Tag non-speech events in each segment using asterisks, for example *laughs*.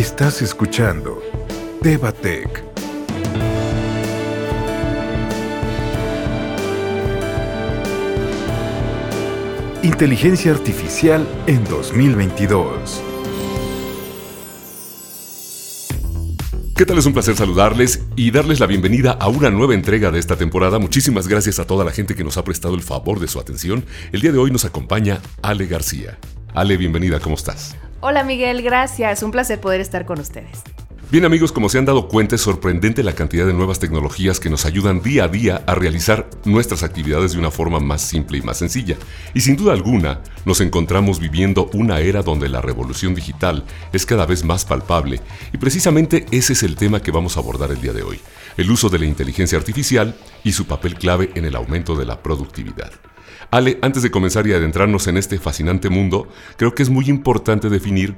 Estás escuchando Tevatec. Inteligencia Artificial en 2022. ¿Qué tal? Es un placer saludarles y darles la bienvenida a una nueva entrega de esta temporada. Muchísimas gracias a toda la gente que nos ha prestado el favor de su atención. El día de hoy nos acompaña Ale García. Ale, bienvenida, ¿cómo estás? Hola Miguel, gracias. Un placer poder estar con ustedes. Bien amigos, como se han dado cuenta es sorprendente la cantidad de nuevas tecnologías que nos ayudan día a día a realizar nuestras actividades de una forma más simple y más sencilla. Y sin duda alguna, nos encontramos viviendo una era donde la revolución digital es cada vez más palpable y precisamente ese es el tema que vamos a abordar el día de hoy, el uso de la inteligencia artificial y su papel clave en el aumento de la productividad. Ale, antes de comenzar y adentrarnos en este fascinante mundo, creo que es muy importante definir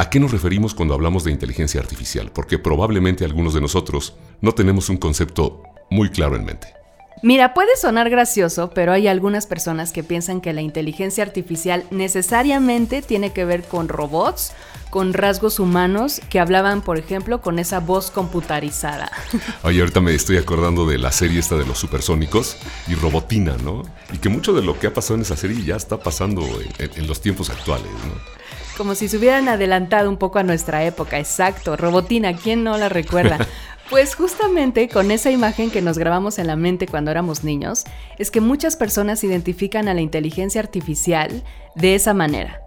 ¿A qué nos referimos cuando hablamos de inteligencia artificial? Porque probablemente algunos de nosotros no tenemos un concepto muy claro en mente. Mira, puede sonar gracioso, pero hay algunas personas que piensan que la inteligencia artificial necesariamente tiene que ver con robots, con rasgos humanos que hablaban, por ejemplo, con esa voz computarizada. *laughs* Oye, ahorita me estoy acordando de la serie esta de los supersónicos y Robotina, ¿no? Y que mucho de lo que ha pasado en esa serie ya está pasando en, en los tiempos actuales, ¿no? Como si se hubieran adelantado un poco a nuestra época, exacto. Robotina, ¿quién no la recuerda? *laughs* Pues justamente con esa imagen que nos grabamos en la mente cuando éramos niños, es que muchas personas identifican a la inteligencia artificial de esa manera.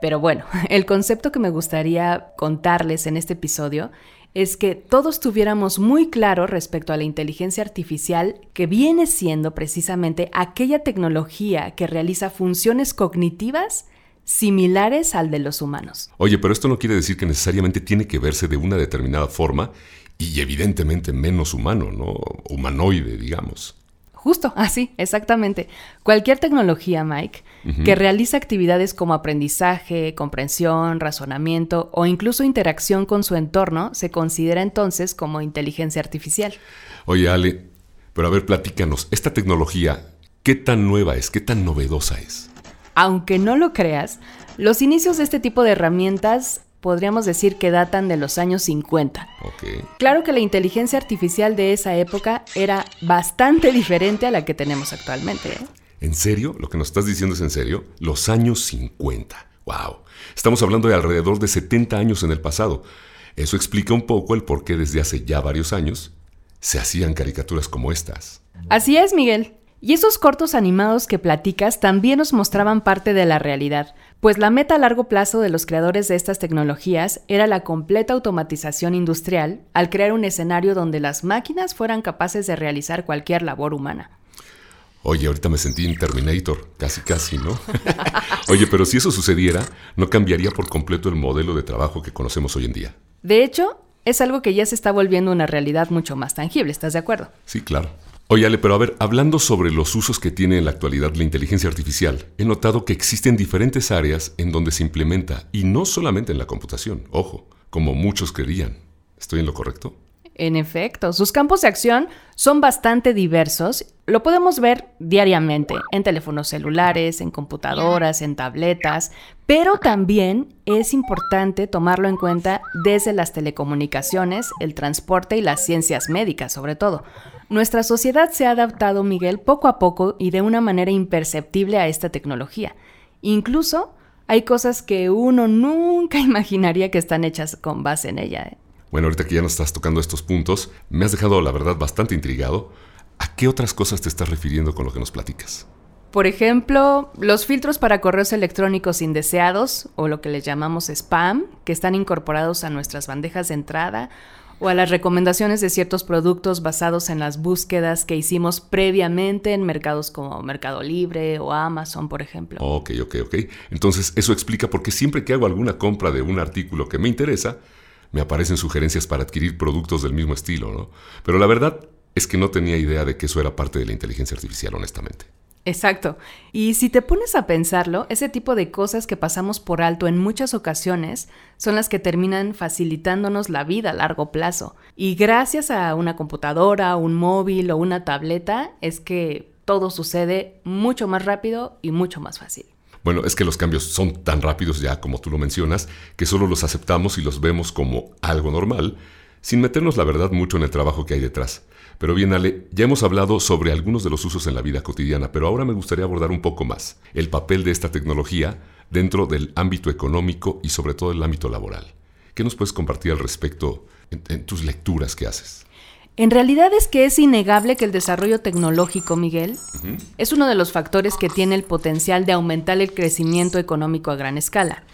Pero bueno, *laughs* el concepto que me gustaría contarles en este episodio es que todos tuviéramos muy claro respecto a la inteligencia artificial que viene siendo precisamente aquella tecnología que realiza funciones cognitivas similares al de los humanos. Oye, pero esto no quiere decir que necesariamente tiene que verse de una determinada forma y evidentemente menos humano, ¿no? Humanoide, digamos. Justo, así, exactamente. Cualquier tecnología, Mike, que realiza actividades como aprendizaje, comprensión, razonamiento o incluso interacción con su entorno, se considera entonces como inteligencia artificial. Oye, Ale, pero a ver, platícanos, esta tecnología, ¿qué tan nueva es? ¿Qué tan novedosa es? Aunque no lo creas, los inicios de este tipo de herramientas podríamos decir que datan de los años 50. Claro que la inteligencia artificial de esa época era bastante diferente a la que tenemos actualmente. ¿eh? ¿En serio? ¿Lo que nos estás diciendo es en serio? Los años 50. ¡Wow! Estamos hablando de alrededor de 70 años en el pasado. Eso explica un poco el por qué desde hace ya varios años se hacían caricaturas como estas. Así es, Miguel. Y esos cortos animados que platicas también nos mostraban parte de la realidad, pues la meta a largo plazo de los creadores de estas tecnologías era la completa automatización industrial al crear un escenario donde las máquinas fueran capaces de realizar cualquier labor humana. Oye, ahorita me sentí en Terminator, casi casi, ¿no? *laughs* Oye, pero si eso sucediera, no cambiaría por completo el modelo de trabajo que conocemos hoy en día. De hecho, es algo que ya se está volviendo una realidad mucho más tangible, ¿estás de acuerdo? Sí, claro. Oye, Ale, pero a ver, hablando sobre los usos que tiene en la actualidad la inteligencia artificial, he notado que existen diferentes áreas en donde se implementa, y no solamente en la computación, ojo, como muchos creían. ¿Estoy en lo correcto? En efecto, sus campos de acción son bastante diversos. Lo podemos ver diariamente en teléfonos celulares, en computadoras, en tabletas, pero también es importante tomarlo en cuenta desde las telecomunicaciones, el transporte y las ciencias médicas sobre todo. Nuestra sociedad se ha adaptado, Miguel, poco a poco y de una manera imperceptible a esta tecnología. Incluso hay cosas que uno nunca *laughs* imaginaría que están hechas con base en ella. ¿eh? Bueno, ahorita que ya nos estás tocando estos puntos, me has dejado, la verdad, bastante intrigado. ¿A qué otras cosas te estás refiriendo con lo que nos platicas? Por ejemplo, los filtros para correos electrónicos indeseados, o lo que les llamamos spam, que están incorporados a nuestras bandejas de entrada, o a las recomendaciones de ciertos productos basados en las búsquedas que hicimos previamente en mercados como Mercado Libre o Amazon, por ejemplo. Ok, ok, ok. Entonces, eso explica por qué siempre que hago alguna compra de un artículo que me interesa, me aparecen sugerencias para adquirir productos del mismo estilo, ¿no? Pero la verdad es que no tenía idea de que eso era parte de la inteligencia artificial, honestamente. Exacto. Y si te pones a pensarlo, ese tipo de cosas que pasamos por alto en muchas ocasiones son las que terminan facilitándonos la vida a largo plazo. Y gracias a una computadora, un móvil o una tableta es que todo sucede mucho más rápido y mucho más fácil. Bueno, es que los cambios son tan rápidos ya como tú lo mencionas, que solo los aceptamos y los vemos como algo normal, sin meternos la verdad mucho en el trabajo que hay detrás. Pero bien, Ale, ya hemos hablado sobre algunos de los usos en la vida cotidiana, pero ahora me gustaría abordar un poco más el papel de esta tecnología dentro del ámbito económico y sobre todo el ámbito laboral. ¿Qué nos puedes compartir al respecto en, tus lecturas que haces? En realidad es que es innegable que el desarrollo tecnológico, Miguel, es uno de los factores que tiene el potencial de aumentar el crecimiento económico a gran escala,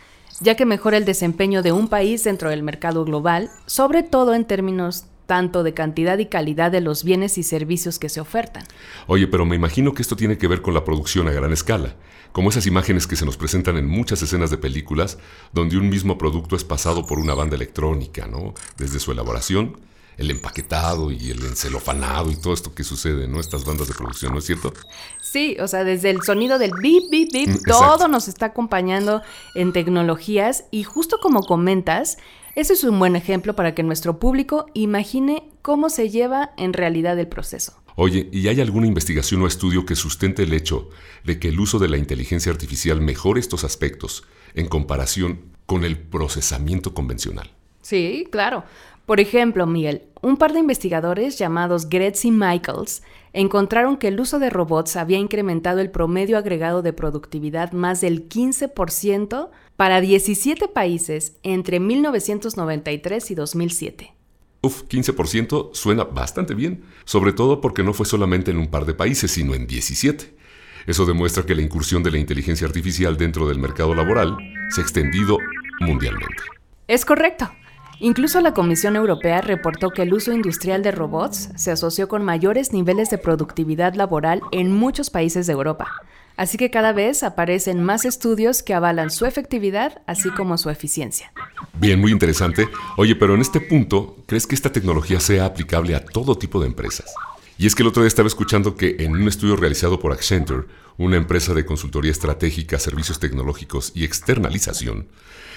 ya que mejora el desempeño de un país dentro del mercado global, sobre todo en términos tanto de cantidad y calidad de los bienes y servicios que se ofertan. Oye, pero me imagino que esto tiene que ver con la producción a gran escala, como esas imágenes que se nos presentan en muchas escenas de películas donde un mismo producto es pasado por una banda electrónica, ¿no? Desde su elaboración el empaquetado y el encelofanado y todo esto que sucede, ¿no? Estas bandas de producción, ¿no es cierto? Sí, o sea, desde el sonido del bip, bip, bip, mm, todo nos está acompañando en tecnologías y justo como comentas, ese es un buen ejemplo para que nuestro público imagine cómo se lleva en realidad el proceso. Oye, ¿y hay alguna investigación o estudio que sustente el hecho de que el uso de la inteligencia artificial mejore estos aspectos en comparación con el procesamiento convencional? Sí, claro. Por ejemplo, Miguel, un par de investigadores llamados Gretz y Michaels encontraron que el uso de robots había incrementado el promedio agregado de productividad más del 15% para 17 países entre 1993 y 2007. Uf, 15% suena bastante bien, sobre todo porque no fue solamente en un par de países, sino en 17. Eso demuestra que la incursión de la inteligencia artificial dentro del mercado laboral se ha extendido mundialmente. Es correcto. Incluso la Comisión Europea reportó que el uso industrial de robots se asoció con mayores niveles de productividad laboral en muchos países de Europa. Así que cada vez aparecen más estudios que avalan su efectividad, así como su eficiencia. Bien, muy interesante. Oye, pero en este punto, ¿crees que esta tecnología sea aplicable a todo tipo de empresas? Y es que el otro día estaba escuchando que en un estudio realizado por Accenture, una empresa de consultoría estratégica, servicios tecnológicos y externalización,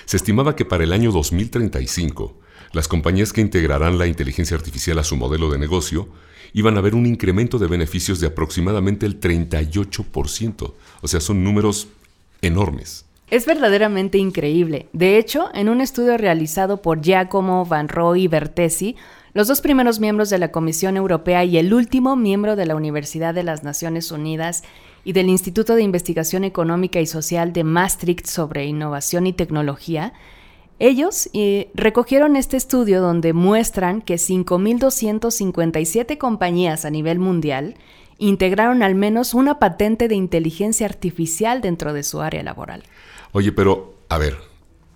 se estimaba que para el año 2035, las compañías que integrarán la inteligencia artificial a su modelo de negocio iban a ver un incremento de beneficios de aproximadamente el 38%. O sea, son números enormes. Es verdaderamente increíble. De hecho, en un estudio realizado por Giacomo Van Roy y Bertesi, los dos primeros miembros de la Comisión Europea y el último miembro de la Universidad de las Naciones Unidas y del Instituto de Investigación Económica y Social de Maastricht sobre Innovación y Tecnología, ellos eh, recogieron este estudio donde muestran que 5.257 compañías a nivel mundial integraron al menos una patente de inteligencia artificial dentro de su área laboral. Oye, pero, a ver,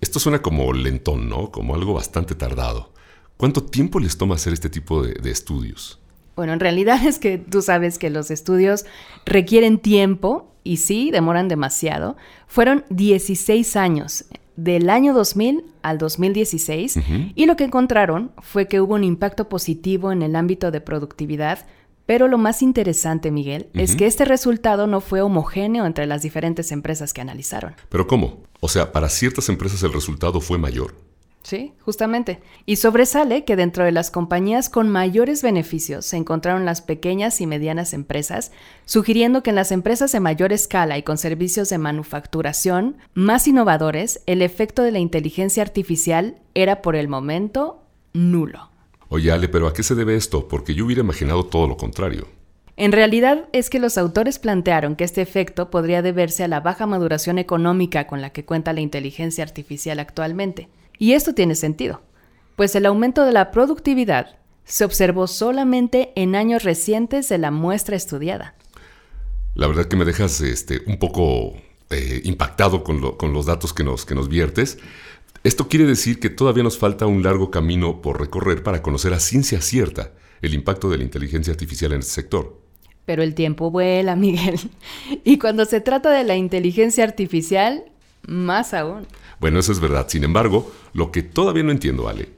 esto suena como lentón, ¿no? Como algo bastante tardado. ¿Cuánto tiempo les toma hacer este tipo de estudios? Bueno, en realidad *laughs* es que tú sabes que los estudios requieren tiempo y sí, demoran demasiado. Fueron 16 años, del año 2000 al 2016, y lo que encontraron fue que hubo un impacto positivo en el ámbito de productividad, pero lo más interesante, Miguel, es que este resultado no fue homogéneo entre las diferentes empresas que analizaron. ¿Pero cómo? O sea, para ciertas empresas el resultado fue mayor. Sí, justamente. Y sobresale que dentro de las compañías con mayores beneficios se encontraron las pequeñas y medianas empresas, sugiriendo que en las empresas de mayor escala y con servicios de manufacturación más innovadores, el efecto de la inteligencia artificial era por el momento nulo. Oye, Ale, pero ¿a qué se debe esto? Porque yo hubiera imaginado todo lo contrario. En realidad es que los autores plantearon que este efecto podría deberse a la baja maduración económica con la que cuenta la inteligencia artificial actualmente y esto tiene sentido, pues el aumento de la productividad se observó solamente en años recientes de la muestra estudiada. La verdad que me dejas este, un poco eh, impactado con, los datos que nos, que nos viertes. Esto quiere decir que todavía nos falta un largo camino por recorrer para conocer a ciencia cierta el impacto de la inteligencia artificial en este sector. Pero el tiempo vuela, *laughs* Miguel. Y cuando se trata de la inteligencia artificial, más aún. Bueno, eso es verdad. Sin embargo, lo que todavía no entiendo, Ale,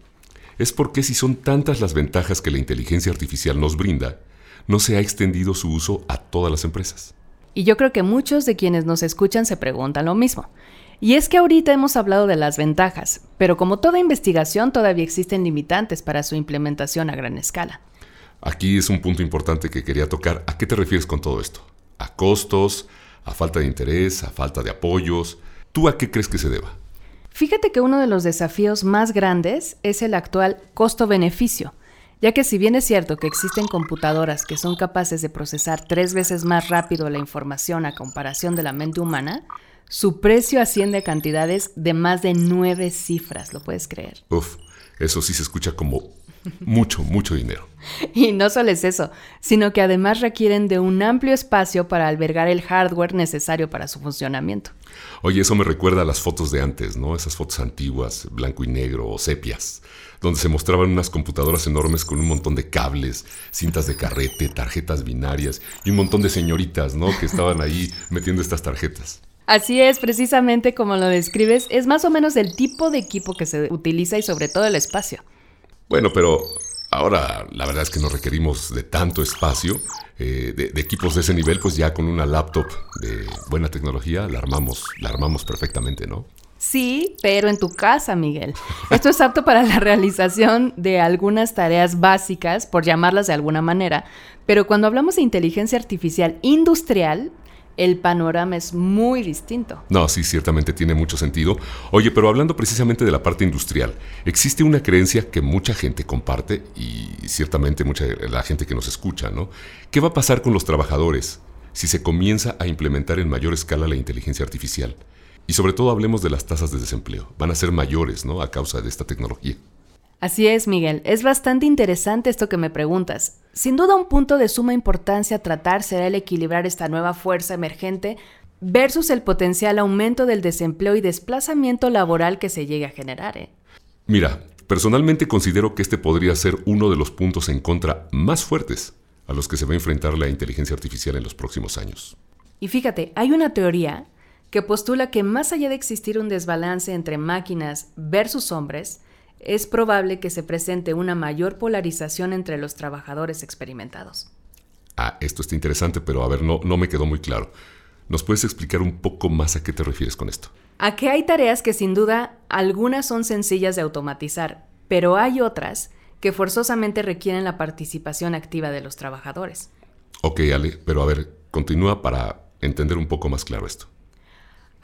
es por qué si son tantas las ventajas que la inteligencia artificial nos brinda, no se ha extendido su uso a todas las empresas. Y yo creo que muchos de quienes nos escuchan se preguntan lo mismo. Y es que ahorita hemos hablado de las ventajas, pero como toda investigación todavía existen limitantes para su implementación a gran escala. Aquí es un punto importante que quería tocar. ¿A qué te refieres con todo esto? ¿A costos? ¿A falta de interés? ¿A falta de apoyos? ¿Tú a qué crees que se deba? Fíjate que uno de los desafíos más grandes es el actual costo-beneficio, ya que si bien es cierto que existen computadoras que son capaces de procesar tres veces más rápido la información a comparación de la mente humana, su precio asciende a cantidades de más de nueve cifras, ¿lo puedes creer? Uf, eso sí se escucha como mucho, mucho dinero. *laughs* Y no solo es eso, sino que además requieren de un amplio espacio para albergar el hardware necesario para su funcionamiento. Oye, eso me recuerda a las fotos de antes, ¿no? Esas fotos antiguas, blanco y negro o sepias, donde se mostraban unas computadoras enormes con un montón de cables, cintas de carrete, tarjetas binarias y un montón de señoritas, ¿no? Que estaban ahí metiendo estas tarjetas. Así es, precisamente como lo describes, es más o menos el tipo de equipo que se utiliza y sobre todo el espacio. Bueno, pero ahora la verdad es que no requerimos de tanto espacio, eh, de, equipos de ese nivel, pues ya con una laptop de buena tecnología la armamos, la armamos perfectamente, ¿no? Sí, pero en tu casa, Miguel. Esto es apto para la realización de algunas tareas básicas, por llamarlas de alguna manera, pero cuando hablamos de inteligencia artificial industrial, el panorama es muy distinto. No, sí, ciertamente tiene mucho sentido. Oye, pero hablando precisamente de la parte industrial, existe una creencia que mucha gente comparte y ciertamente mucha la gente que nos escucha, ¿no? ¿Qué va a pasar con los trabajadores si se comienza a implementar en mayor escala la inteligencia artificial? Y sobre todo hablemos de las tasas de desempleo. Van a ser mayores, ¿no? A causa de esta tecnología. Así es, Miguel. Es bastante interesante esto que me preguntas. Sin duda un punto de suma importancia a tratar será el equilibrar esta nueva fuerza emergente versus el potencial aumento del desempleo y desplazamiento laboral que se llegue a generar. ¿eh? Mira, personalmente considero que este podría ser uno de los puntos en contra más fuertes a los que se va a enfrentar la inteligencia artificial en los próximos años. Y fíjate, hay una teoría que postula que más allá de existir un desbalance entre máquinas versus hombres, es probable que se presente una mayor polarización entre los trabajadores experimentados. Ah, esto está interesante, pero a ver, no, no me quedó muy claro. ¿Nos puedes explicar un poco más a qué te refieres con esto? A que hay tareas que sin duda algunas son sencillas de automatizar, pero hay otras que forzosamente requieren la participación activa de los trabajadores. Ok, Ale, pero a ver, continúa para entender un poco más claro esto.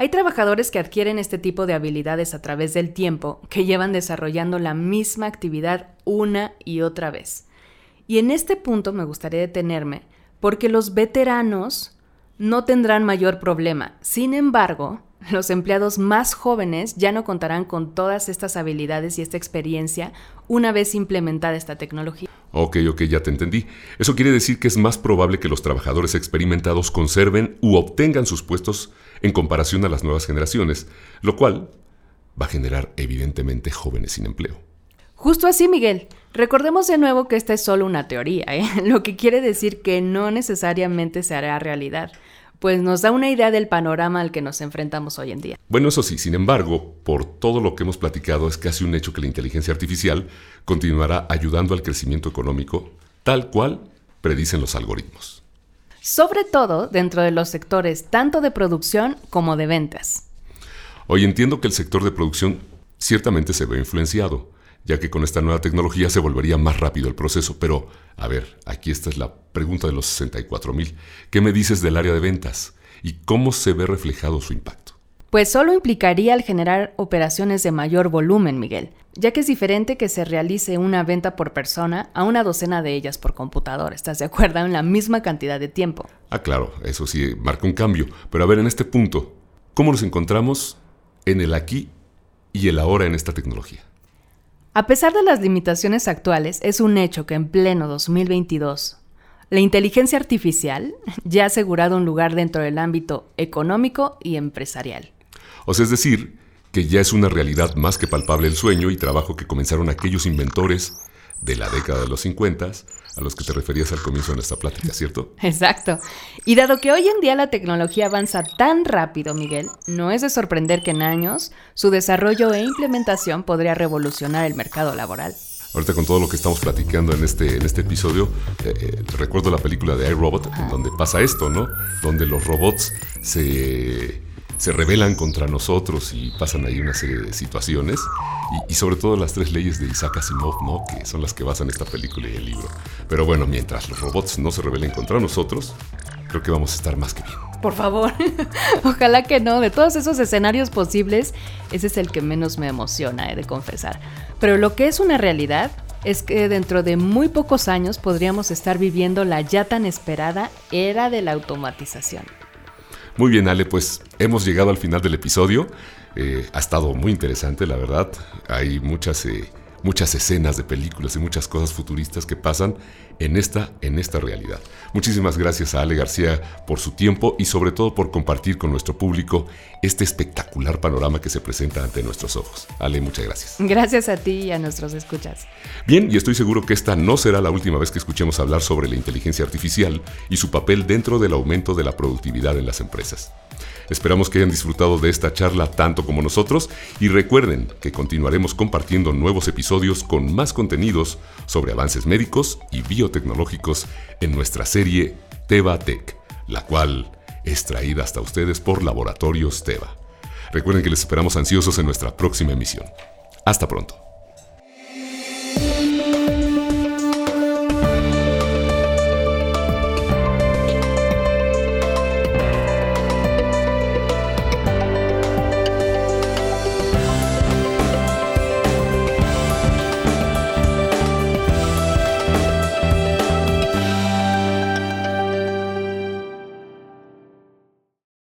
Hay trabajadores que adquieren este tipo de habilidades a través del tiempo, que llevan desarrollando la misma actividad una y otra vez. Y en este punto me gustaría detenerme, porque los veteranos no tendrán mayor problema. Sin embargo, los empleados más jóvenes ya no contarán con todas estas habilidades y esta experiencia una vez implementada esta tecnología. Ok, ok, ya te entendí. Eso quiere decir que es más probable que los trabajadores experimentados conserven u obtengan sus puestos en comparación a las nuevas generaciones, lo cual va a generar evidentemente jóvenes sin empleo. Justo así, Miguel. Recordemos de nuevo que esta es solo una teoría, ¿eh? *laughs* lo que quiere decir que no necesariamente se hará realidad pues nos da una idea del panorama al que nos enfrentamos hoy en día. Bueno, eso sí, sin embargo, por todo lo que hemos platicado, es casi un hecho que la inteligencia artificial continuará ayudando al crecimiento económico, tal cual predicen los algoritmos. Sobre todo dentro de los sectores tanto de producción como de ventas. Hoy entiendo que el sector de producción ciertamente se ve influenciado, ya que con esta nueva tecnología se volvería más rápido el proceso. Pero, a ver, aquí esta es la pregunta de los 64 mil. ¿Qué me dices del área de ventas? ¿Y cómo se ve reflejado su impacto? Pues solo implicaría el generar operaciones de mayor volumen, Miguel, ya que es diferente que se realice una venta por persona a una docena de ellas por computador. ¿Estás de acuerdo? En la misma cantidad de tiempo. Ah, claro, eso sí marca un cambio. Pero a ver, en este punto, ¿cómo nos encontramos en el aquí y el ahora en esta tecnología? A pesar de las limitaciones actuales, es un hecho que en pleno 2022 la inteligencia artificial *laughs* ya ha asegurado un lugar dentro del ámbito económico y empresarial. O sea, es decir, que ya es una realidad más que palpable el sueño y trabajo que comenzaron aquellos inventores de la década de los 50 a los que te referías al comienzo de nuestra plática, ¿cierto? *laughs* Exacto. Y dado que hoy en día la tecnología avanza tan rápido, Miguel, no es de sorprender que en años su desarrollo e implementación podría revolucionar el mercado laboral. Ahorita con todo lo que estamos platicando en este, en este episodio, eh, eh, recuerdo la película de iRobot, en donde pasa esto, ¿no? Donde los robots se se rebelan contra nosotros y pasan ahí una serie de situaciones. Y, sobre todo las tres leyes de Isaac Asimov, ¿no? Que son las que basan esta película y el libro. Pero bueno, mientras los robots no se rebelen contra nosotros, creo que vamos a estar más que bien. por favor. *laughs* Ojalá que no. De todos esos escenarios posibles, ese es el que menos me emociona, he de confesar. Pero lo que es una realidad es que dentro de muy pocos años podríamos estar viviendo la ya tan esperada era de la automatización. Muy bien, Ale, pues hemos llegado al final del episodio. Eh, ha estado muy interesante, la verdad. Hay muchas eh, muchas escenas de películas y muchas cosas futuristas que pasan en esta, en esta realidad. Muchísimas gracias a Ale García por su tiempo y sobre todo por compartir con nuestro público este espectacular panorama que se presenta ante nuestros ojos. Ale, muchas gracias. Gracias a ti y a nuestros escuchas. Bien, y estoy seguro que esta no será la última vez que escuchemos hablar sobre la inteligencia artificial y su papel dentro del aumento de la productividad en las empresas. Esperamos que hayan disfrutado de esta charla tanto como nosotros y recuerden que continuaremos compartiendo nuevos episodios con más contenidos sobre avances médicos y biotecnológicos en nuestra serie Teva Tech, la cual es traída hasta ustedes por Laboratorios Teva. Recuerden que les esperamos ansiosos en nuestra próxima emisión. Hasta pronto.